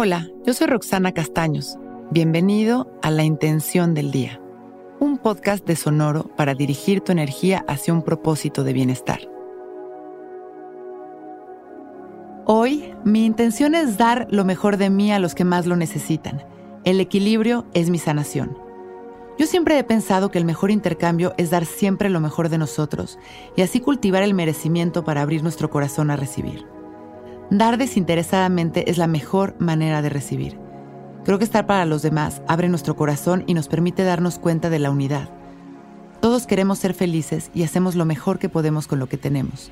Hola, yo soy Roxana Castaños. Bienvenido a La Intención del Día, un podcast de Sonoro para dirigir tu energía hacia un propósito de bienestar. Hoy, mi intención es dar lo mejor de mí a los que más lo necesitan. El equilibrio es mi sanación. Yo siempre he pensado que el mejor intercambio es dar siempre lo mejor de nosotros y así cultivar el merecimiento para abrir nuestro corazón a recibir. Dar desinteresadamente es la mejor manera de recibir. Creo que estar para los demás abre nuestro corazón y nos permite darnos cuenta de la unidad. Todos queremos ser felices y hacemos lo mejor que podemos con lo que tenemos.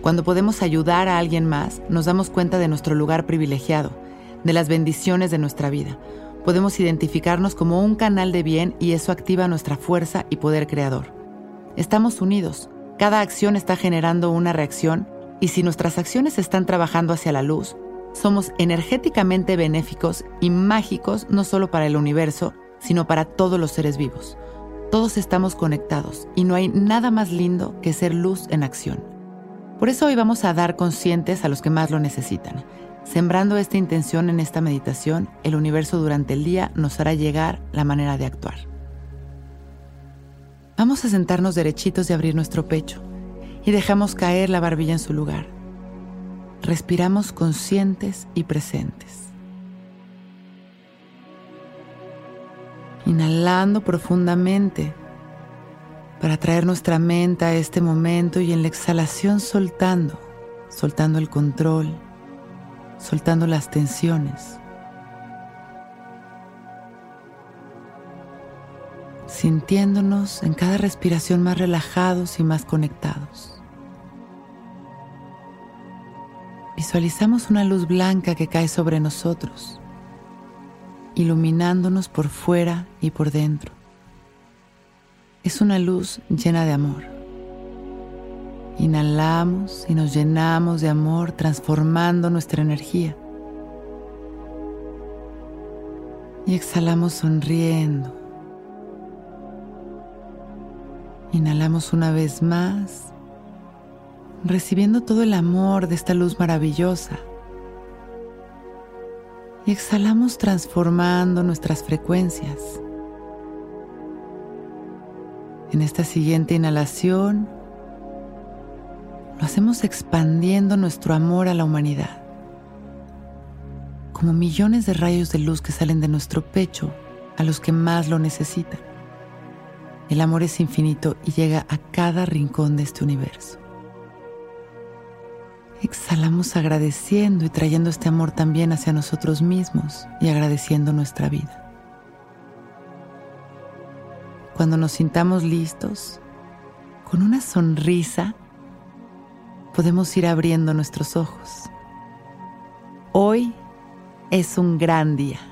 Cuando podemos ayudar a alguien más, nos damos cuenta de nuestro lugar privilegiado, de las bendiciones de nuestra vida podemos identificarnos como un canal de bien y eso activa nuestra fuerza y poder creador. Estamos unidos, cada acción está generando una reacción y si nuestras acciones están trabajando hacia la luz, somos energéticamente benéficos y mágicos no solo para el universo, sino para todos los seres vivos. Todos estamos conectados y no hay nada más lindo que ser luz en acción. Por eso hoy vamos a dar conscientes a los que más lo necesitan Sembrando esta intención en esta meditación, el universo durante el día nos hará llegar la manera de actuar. Vamos a sentarnos derechitos y abrir nuestro pecho y dejamos caer la barbilla en su lugar. Respiramos conscientes y presentes. Inhalando profundamente para traer nuestra mente a este momento y en la exhalación soltando, soltando el control, soltando las tensiones, sintiéndonos en cada respiración más relajados y más conectados. Visualizamos una luz blanca que cae sobre nosotros, iluminándonos por fuera y por dentro. Es una luz llena de amor. Inhalamos y nos llenamos de amor transformando nuestra energía. Y exhalamos sonriendo. Inhalamos una vez más, recibiendo todo el amor de esta luz maravillosa. Y exhalamos transformando nuestras frecuencias. En esta siguiente inhalación, lo hacemos expandiendo nuestro amor a la humanidad, como millones de rayos de luz que salen de nuestro pecho a los que más lo necesitan. El amor es infinito y llega a cada rincón de este universo. Exhalamos agradeciendo y trayendo este amor también hacia nosotros mismos y agradeciendo nuestra vida. Cuando nos sintamos listos, con una sonrisa, podemos ir abriendo nuestros ojos. Hoy es un gran día.